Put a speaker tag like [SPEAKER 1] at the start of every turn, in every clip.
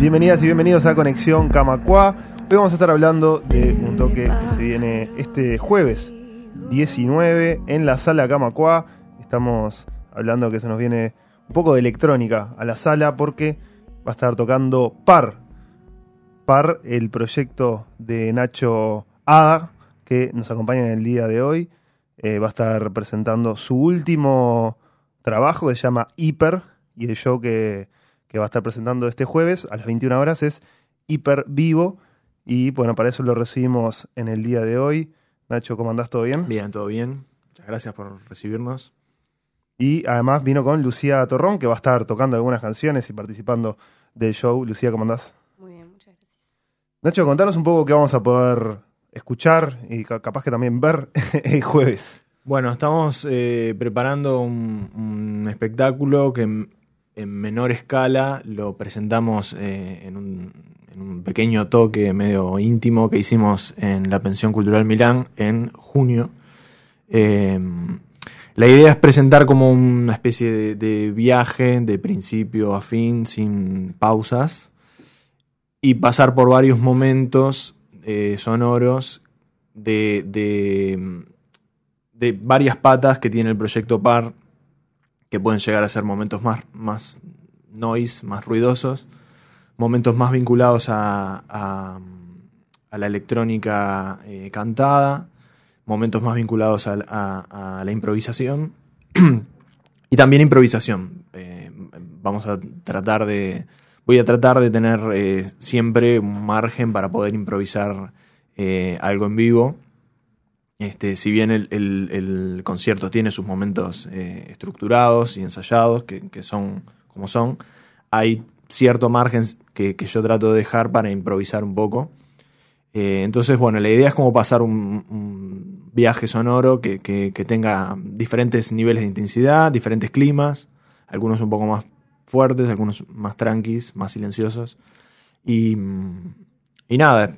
[SPEAKER 1] Bienvenidas y bienvenidos a Conexión Camacua. Hoy vamos a estar hablando de un toque que se viene este jueves 19 en la sala Camacua. Estamos hablando que se nos viene un poco de electrónica a la sala porque va a estar tocando Par. Par, el proyecto de Nacho Ada, que nos acompaña en el día de hoy. Eh, va a estar presentando su último trabajo que se llama Hiper y el show que que va a estar presentando este jueves a las 21 horas es Hiper Vivo. Y bueno, para eso lo recibimos en el día de hoy. Nacho, ¿cómo andás? ¿Todo bien?
[SPEAKER 2] Bien, todo bien. Muchas gracias por recibirnos.
[SPEAKER 1] Y además vino con Lucía Torrón, que va a estar tocando algunas canciones y participando del show. Lucía, ¿cómo andás?
[SPEAKER 3] Muy bien, muchas gracias.
[SPEAKER 1] Nacho, contanos un poco qué vamos a poder escuchar y capaz que también ver el jueves.
[SPEAKER 2] Bueno, estamos eh, preparando un, un espectáculo que en menor escala lo presentamos eh, en, un, pequeño toque medio íntimo que hicimos en la Pensión Cultural Milán en junio. Em, la idea es presentar como una especie de, viaje de principio a fin, sin pausas, y pasar por varios momentos eh, sonoros de, de, de varias patas que tiene el proyecto PAR que pueden llegar a ser momentos más, más noise, más ruidosos, momentos más vinculados a, a, la electrónica eh, cantada, momentos más vinculados a, la improvisación y también improvisación. Eh, vamos a tratar de, voy a tratar de tener eh, siempre un margen para poder improvisar algo en vivo este, si bien el, concierto tiene sus momentos eh, estructurados y ensayados, que, son como son, hay cierto margen que, yo trato de dejar para improvisar un poco. Eh, entonces, bueno, la idea es como pasar un, viaje sonoro que, tenga diferentes niveles de intensidad, diferentes climas, algunos un poco más fuertes, algunos más tranquis, más silenciosos. Y, y nada,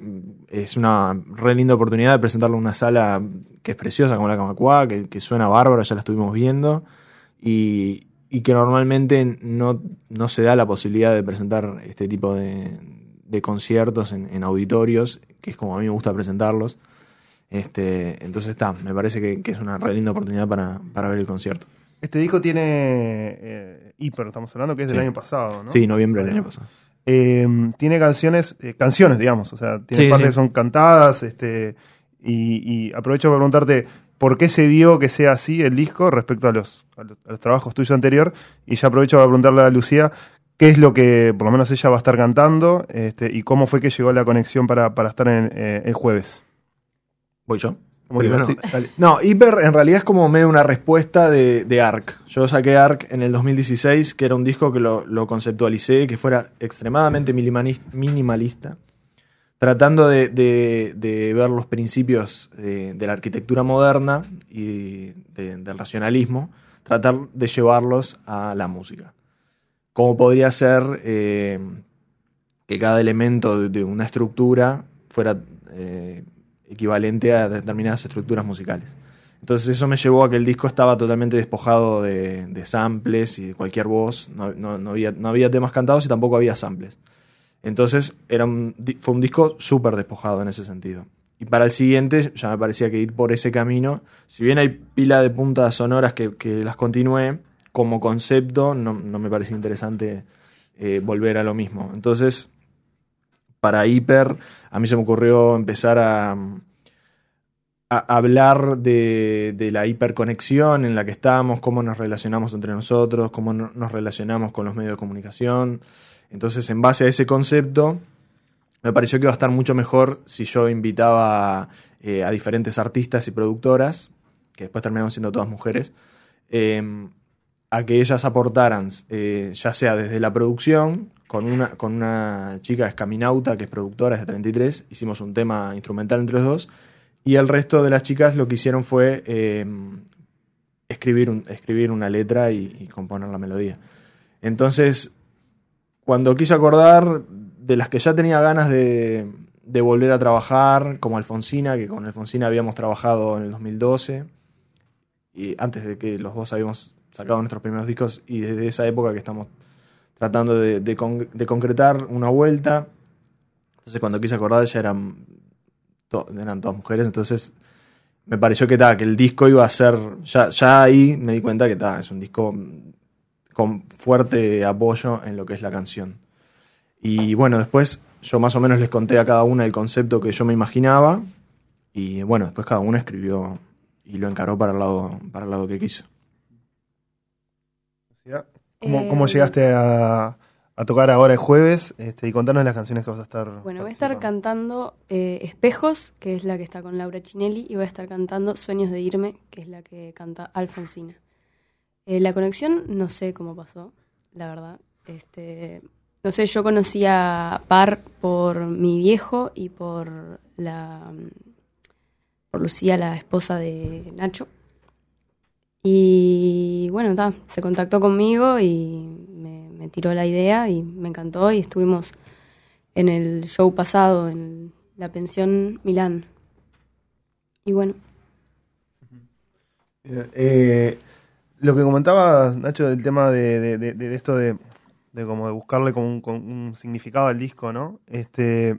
[SPEAKER 2] es una re linda oportunidad de presentarlo en una sala que es preciosa como la Camacua, que, que suena bárbaro, ya la estuvimos viendo, y, que normalmente no, no, se da la posibilidad de presentar este tipo de, conciertos en, auditorios, que es como a mí me gusta presentarlos. Este, entonces está, me parece que, es una re linda oportunidad para, ver el concierto.
[SPEAKER 1] Este disco tiene eh, hiper, estamos hablando que es del año pasado, ¿no?
[SPEAKER 2] Sí, noviembre del año pasado.
[SPEAKER 1] Eh, tiene canciones, eh, canciones, digamos, o sea, tiene partes que son cantadas, este, y, aprovecho para preguntarte por qué se dio que sea así el disco respecto a los, trabajos tuyos anterior, y ya aprovecho para preguntarle a Lucía qué es lo que por lo menos ella va a estar cantando, este, y cómo fue que llegó la conexión para, estar en eh, el jueves.
[SPEAKER 2] Voy yo. No, Hyper en realidad es como medio una respuesta de, de, Ark. Yo saqué Ark en el 2016, que era un disco que lo, conceptualicé, que fuera extremadamente minimalista, tratando de, ver los principios de, la arquitectura moderna y del racionalismo, tratar de llevarlos a la música. Como podría ser eh, que cada elemento de, una estructura fuera... Eh, equivalente a determinadas estructuras musicales. Entonces eso me llevó a que el disco estaba totalmente despojado de, samples y de cualquier voz, no, había, no había temas cantados y tampoco había samples. Entonces era fue un disco súper despojado en ese sentido. Y para el siguiente ya me parecía que ir por ese camino, si bien hay pila de puntas sonoras que, las continúe, como concepto no, me parece interesante eh, volver a lo mismo. Entonces para Hiper, a mí se me ocurrió empezar a, hablar de, la hiperconexión en la que estamos, cómo nos relacionamos entre nosotros, cómo nos relacionamos con los medios de comunicación. Entonces, en base a ese concepto, me pareció que iba a estar mucho mejor si yo invitaba eh, a diferentes artistas y productoras, que después terminaron siendo todas mujeres, eh, a que ellas aportaran, eh, ya sea desde la producción, con una, con una chica escaminauta que es productora, es de 33, hicimos un tema instrumental entre los dos, y el resto de las chicas lo que hicieron fue eh, escribir, un- escribir una letra y, y componer la melodía. Entonces, cuando quise acordar de las que ya tenía ganas de, de volver a trabajar, como Alfonsina, que con Alfonsina habíamos trabajado en el 2012, y antes de que los dos habíamos sacado nuestros primeros discos, y desde esa época que estamos tratando de, con- de concretar una vuelta. Entonces, cuando quise acordar, ya eran, eran todas mujeres, entonces me pareció que, ta, que el disco iba a ser. Ya, ya ahí me di cuenta que ta, es un disco con fuerte apoyo en lo que es la canción. Y bueno, después yo más o menos les conté a cada una el concepto que yo me imaginaba. Y bueno, después cada una escribió y lo encaró para el lado, para el lado que quiso.
[SPEAKER 1] ¿Cómo,
[SPEAKER 3] Eh,
[SPEAKER 1] cómo llegaste a, a tocar ahora el jueves? Este, y contanos las canciones que vas a estar.
[SPEAKER 3] Bueno, voy a estar cantando eh, Espejos, que es la que está con Laura Chinelli, y voy a estar cantando Sueños de Irme, que es la que canta Alfonsina. Eh, la conexión no sé cómo pasó, la verdad. Este, no sé, yo conocí a Par por mi viejo y por la por Lucía, la esposa de Nacho. Y bueno, se contactó conmigo y me, tiró la idea y me encantó y estuvimos en el show pasado en la pensión Milán. Y bueno,
[SPEAKER 1] Eh, lo que comentabas, Nacho, del tema de, esto de, como de buscarle como un, un significado al disco, ¿no? Este,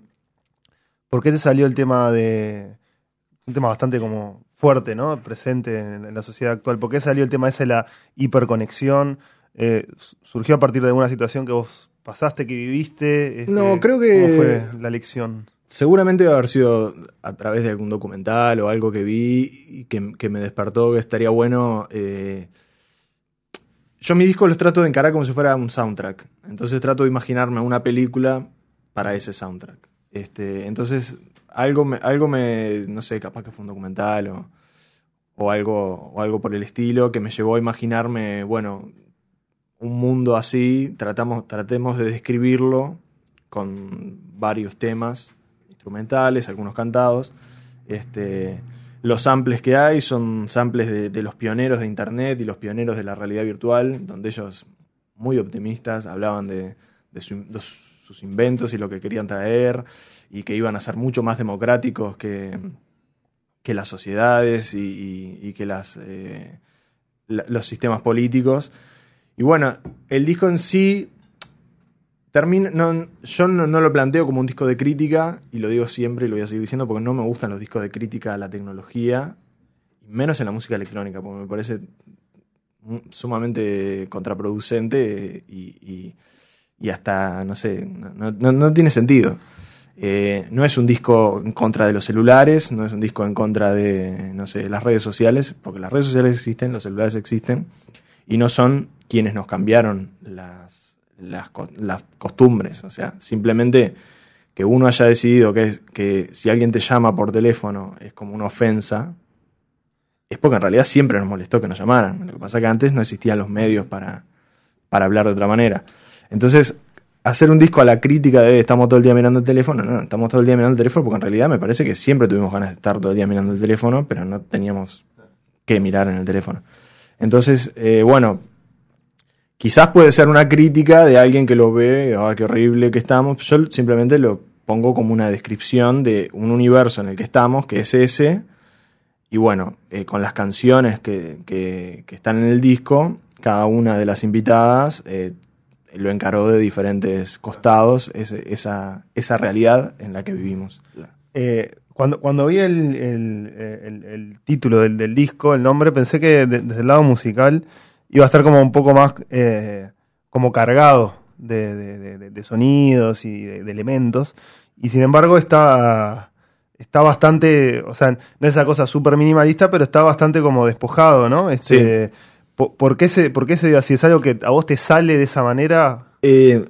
[SPEAKER 1] ¿Por qué te salió el tema de... Un tema bastante como fuerte, ¿no? Presente en, la sociedad actual. ¿Por qué salió el tema ese de la hiperconexión? Eh, su- ¿Surgió a partir de alguna situación que vos pasaste, que viviste? Este,
[SPEAKER 2] No, creo que-
[SPEAKER 1] ¿Cómo fue la lección?
[SPEAKER 2] Seguramente debe haber sido a través de algún documental o algo que vi y que, que me despertó que estaría bueno. eh, Yo mis discos los trato de encarar como si fuera un soundtrack. Entonces trato de imaginarme una película para ese soundtrack. Este, entonces, algo me, algo me. No sé, capaz que fue un documental o, o algo, o algo por el estilo que me llevó a imaginarme, bueno, un mundo así. Tratamos, tratemos de describirlo con varios temas instrumentales, algunos cantados. Este, los samples que hay son samples de, los pioneros de Internet y los pioneros de la realidad virtual, donde ellos, muy optimistas, hablaban de, su- de sus inventos y lo que querían traer, y que iban a ser mucho más democráticos que, que las sociedades y, que las, eh, los sistemas políticos. Y bueno, el disco en sí termina, no, yo no, lo planteo como un disco de crítica, y lo digo siempre y lo voy a seguir diciendo porque no me gustan los discos de crítica a la tecnología, menos en la música electrónica, porque me parece mm, sumamente contraproducente y, y- y hasta, no sé, no, no- tiene sentido. Eh, no es un disco en contra de los celulares, no es un disco en contra de, no sé, las redes sociales, porque las redes sociales existen, los celulares existen, y no son quienes nos cambiaron las, las costumbres. O sea, simplemente que uno haya decidido que, es- que si alguien te llama por teléfono es como una ofensa, es porque en realidad siempre nos molestó que nos llamaran. Lo que pasa es que antes no existían los medios para, para hablar de otra manera. Entonces, hacer un disco a la crítica de estamos todo el día mirando el teléfono, no, estamos todo el día mirando el teléfono porque en realidad me parece que siempre tuvimos ganas de estar todo el día mirando el teléfono, pero no teníamos que mirar en el teléfono. Entonces, eh, bueno, quizás puede ser una crítica de alguien que lo ve, ah, qué horrible que estamos. Yo simplemente lo pongo como una descripción de un universo en el que estamos, que es ese, y bueno, eh, con las canciones que, que- que están en el disco, cada una de las invitadas eh, lo encaró de diferentes costados, ese- esa, esa realidad en la que vivimos.
[SPEAKER 1] Eh, cuando, cuando vi el, el- el- el título del, del disco, el nombre, pensé que de- desde el lado musical iba a estar como un poco más eh, como cargado de, de- sonidos y de, elementos. Y sin embargo está, está bastante, o sea, no es esa cosa súper minimalista, pero está bastante como despojado, ¿no? Este, ¿por, por qué se, ¿Por qué se dio así? ¿Es algo que a vos te sale de esa manera?
[SPEAKER 2] Eh,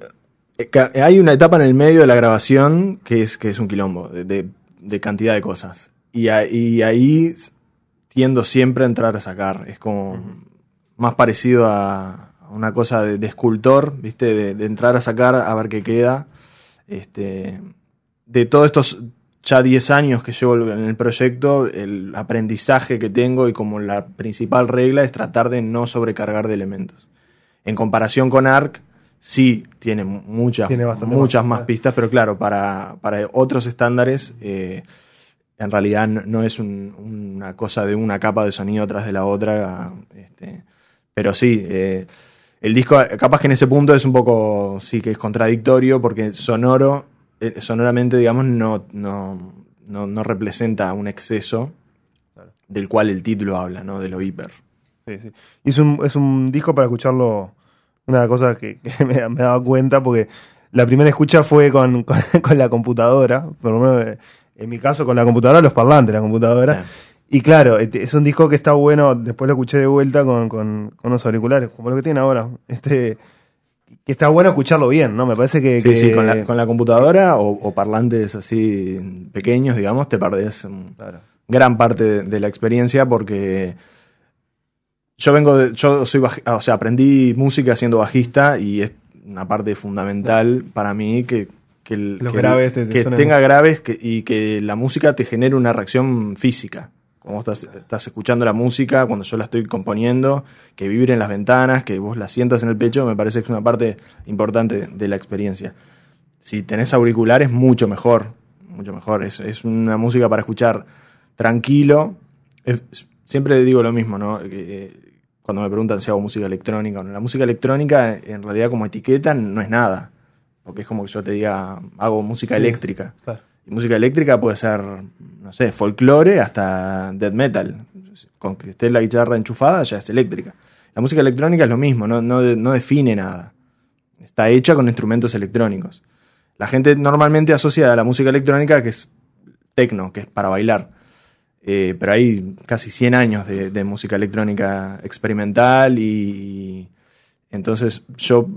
[SPEAKER 2] Eh, Hay una etapa en el medio de la grabación que es, que es un quilombo de, de- de cantidad de cosas. Y, a- y ahí tiendo siempre a entrar a sacar. Es como más parecido a una cosa de, de escultor, ¿viste? De, de entrar a sacar a ver qué queda. Este, de todos estos ya 10 años que llevo en el proyecto, el aprendizaje que tengo y como la principal regla es tratar de no sobrecargar de elementos. En comparación con ARC, sí tiene mu- muchas,
[SPEAKER 1] Tiene
[SPEAKER 2] muchas
[SPEAKER 1] más,
[SPEAKER 2] más pistas, pero claro, para, para otros estándares, eh, en realidad no, no es un- una cosa de una capa de sonido tras de la otra. este, pero sí, eh, el disco, capaz que en ese punto es un poco, sí que es contradictorio, porque sonoro, eh, sonoramente, digamos, no, no, no, no representa un exceso del cual el título habla, ¿no? De lo hiper.
[SPEAKER 1] Sí, sí. Y es un, es un disco para escucharlo. Una cosa que, que me, me he dado cuenta, porque la primera escucha fue con, con, con la computadora, por lo menos eh, en mi caso con la computadora, los parlantes de la computadora.
[SPEAKER 2] Sí.
[SPEAKER 1] Y claro, este, es un disco que está bueno, después lo escuché de vuelta con, con, con unos auriculares, como lo que tiene ahora. Este, que está bueno escucharlo bien, ¿no? Me parece que...
[SPEAKER 2] Sí,
[SPEAKER 1] que-
[SPEAKER 2] sí, con la, con la computadora o, o parlantes así pequeños, digamos, te perdés
[SPEAKER 1] Claro.
[SPEAKER 2] gran parte de, de la experiencia porque yo vengo de, yo soy o sea, aprendí música siendo bajista y es una parte fundamental para mí que, que, el- que
[SPEAKER 1] graves
[SPEAKER 2] que tenga graves que- y que la música te genere una reacción física. Vos estás, estás escuchando la música, cuando yo la estoy componiendo, que vibre en las ventanas, que vos la sientas en el pecho, me parece que es una parte importante de la experiencia. Si tenés auriculares, mucho mejor. Mucho mejor. Es, es una música para escuchar tranquilo. Es- siempre digo lo mismo, ¿no? Que, eh, cuando me preguntan si hago música electrónica o no. La música electrónica, en realidad, como etiqueta, no es nada. Porque es como que yo te diga, hago música
[SPEAKER 1] Sí.
[SPEAKER 2] eléctrica.
[SPEAKER 1] Claro.
[SPEAKER 2] Y música eléctrica puede ser, no sé, folclore hasta death metal. Con que esté la guitarra enchufada ya es eléctrica. La música electrónica es lo mismo, no, no, no define nada. Está hecha con instrumentos electrónicos. La gente normalmente asocia a la música electrónica que es tecno, que es para bailar. Eh, pero hay casi 100 años de, música electrónica experimental y entonces yo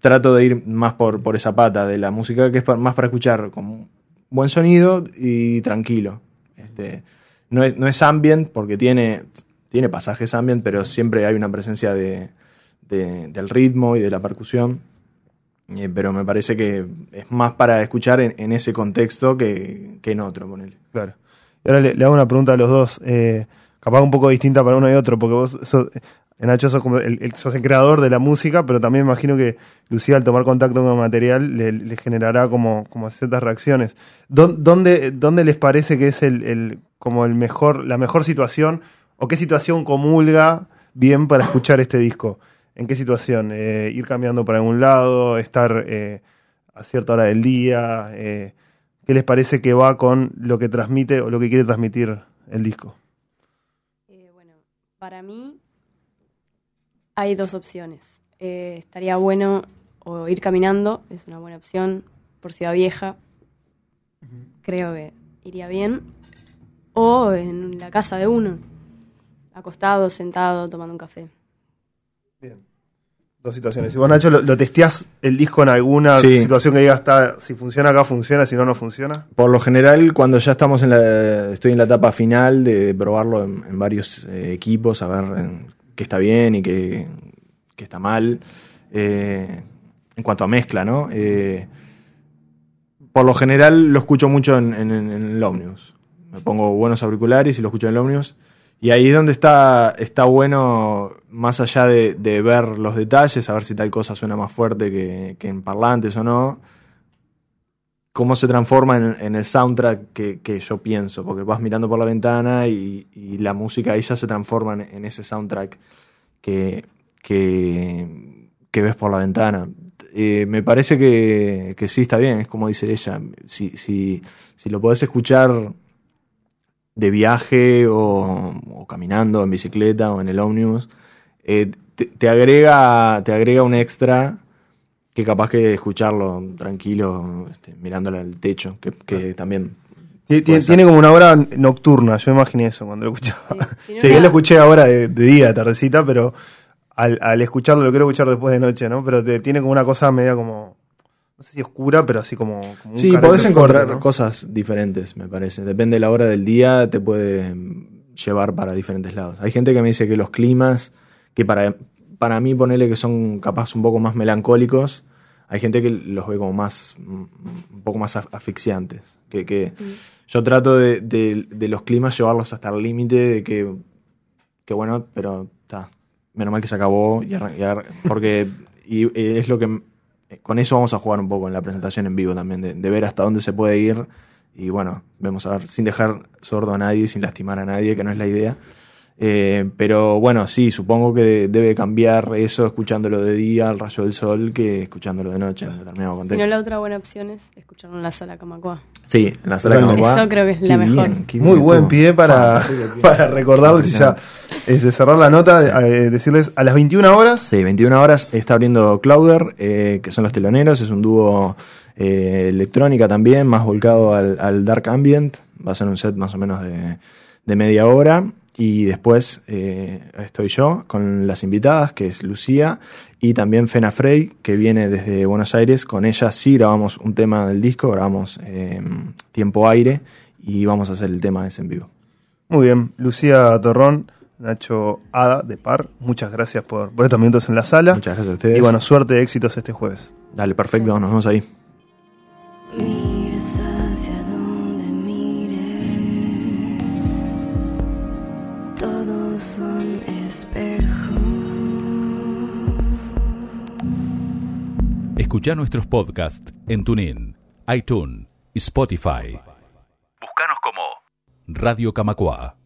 [SPEAKER 2] trato de ir más por, por esa pata de la música que es más para escuchar con buen sonido y tranquilo. Este, no, es, no es ambient porque tiene, tiene pasajes ambient, pero siempre hay una presencia de, de- del ritmo y de la percusión. Eh, pero me parece que es más para escuchar en, ese contexto que, que en otro, ponele.
[SPEAKER 1] Claro. Y ahora le, hago una pregunta a los dos, eh, capaz un poco distinta para uno y otro, porque vos, Nacho, sos, como el, el- sos el creador de la música, pero también me imagino que Lucía al tomar contacto con el material le, le generará como, como ciertas reacciones. ¿Dó- ¿Dónde, dónde les parece que es el, el- como el mejor, la mejor situación o qué situación comulga bien para escuchar este disco? ¿En qué situación? Eh, ¿Ir cambiando para algún lado? ¿Estar eh, a cierta hora del día? Eh, ¿Qué les parece que va con lo que transmite o lo que quiere transmitir el disco?
[SPEAKER 3] Eh, bueno, para mí hay dos opciones. Eh, estaría bueno o ir caminando, es una buena opción, por Ciudad Vieja, creo que iría bien. O en la casa de uno, acostado, sentado, tomando un café.
[SPEAKER 1] Bien. Dos situaciones. Si vos, Nacho, lo, lo testeás el disco en alguna
[SPEAKER 2] Sí.
[SPEAKER 1] situación que digas, está, si funciona acá, funciona, si no, no funciona.
[SPEAKER 2] Por lo general, cuando ya estamos en la, estoy en la etapa final de probarlo en, en varios eh, equipos, a ver en qué está bien y qué, qué está mal, eh, en cuanto a mezcla, ¿no? Eh, por lo general lo escucho mucho en, en- en el Omnius. Me pongo buenos auriculares y lo escucho en el Omnius. Y ahí es donde está, está bueno, más allá de, de ver los detalles, a ver si tal cosa suena más fuerte que, que en parlantes o no, cómo se transforma en, el soundtrack que, yo pienso, porque vas mirando por la ventana y, la música ahí ya se transforma en, ese soundtrack que, que, ves por la ventana. Eh, me parece que, que sí está bien, es como dice ella. Si, lo podés escuchar de viaje o, o caminando en bicicleta o en el ómnibus, eh, te agrega, te agrega un extra que capaz que escucharlo tranquilo, este, mirándole al techo, que, que también...
[SPEAKER 1] Tiene como una hora nocturna, yo imaginé eso cuando lo escuchaba.
[SPEAKER 3] Sí,
[SPEAKER 1] Sí, yo lo escuché ahora de, de día, de tardecita, pero al, al escucharlo lo quiero escuchar después de noche, ¿no? Pero te- tiene como una cosa media como no sé si oscura, pero así como, como un
[SPEAKER 2] Sí, podés
[SPEAKER 1] fuerte,
[SPEAKER 2] encontrar
[SPEAKER 1] ¿no?
[SPEAKER 2] cosas diferentes, me parece. Depende de la hora del día, te puede llevar para diferentes lados. Hay gente que me dice que los climas, que para, para mí ponerle que son capaz un poco más melancólicos, hay gente que los ve como más, un poco más asfixiantes. Que, que yo trato de, de- de los climas llevarlos hasta el límite de que, que bueno, pero está, menos mal que se acabó, y porque y, es lo que con eso vamos a jugar un poco en la presentación en vivo también, de, de ver hasta dónde se puede ir. Y bueno, vamos a ver, sin dejar sordo a nadie, sin lastimar a nadie, que no es la idea. Eh, pero bueno, sí, supongo que debe cambiar eso escuchándolo de día al rayo del sol que escuchándolo de noche en determinado
[SPEAKER 3] Si
[SPEAKER 2] contexto.
[SPEAKER 3] no, la otra buena opción es escucharlo en la sala Camacua.
[SPEAKER 2] Sí, en la sala
[SPEAKER 1] Totalmente.
[SPEAKER 2] Camacua.
[SPEAKER 3] Eso creo que es la
[SPEAKER 2] Qué
[SPEAKER 3] mejor.
[SPEAKER 2] bien,
[SPEAKER 1] Muy
[SPEAKER 2] bien
[SPEAKER 1] buen pie para, para recordarles y ya es de cerrar la nota, eh, decirles a las 21 horas.
[SPEAKER 2] Sí, 21 horas está abriendo Clouder, eh, que son los teloneros, es un dúo eh, electrónica también, más volcado al, al dark ambient, va a ser un set más o menos de, de media hora. Y después eh, estoy yo con las invitadas, que es Lucía, y también Fena Frey, que viene desde Buenos Aires. Con ella sí grabamos un tema del disco, grabamos eh, Tiempo Aire, y vamos a hacer el tema ese en vivo.
[SPEAKER 1] Muy bien, Lucía Torrón, Nacho Ada de Par, muchas gracias por, por estos minutos en la sala.
[SPEAKER 2] Muchas gracias a ustedes.
[SPEAKER 1] Y bueno, suerte, éxitos este jueves.
[SPEAKER 2] Dale, perfecto, nos vemos ahí.
[SPEAKER 4] Escucha nuestros podcasts en TuneIn, iTunes y Spotify. Búscanos como Radio Camacua.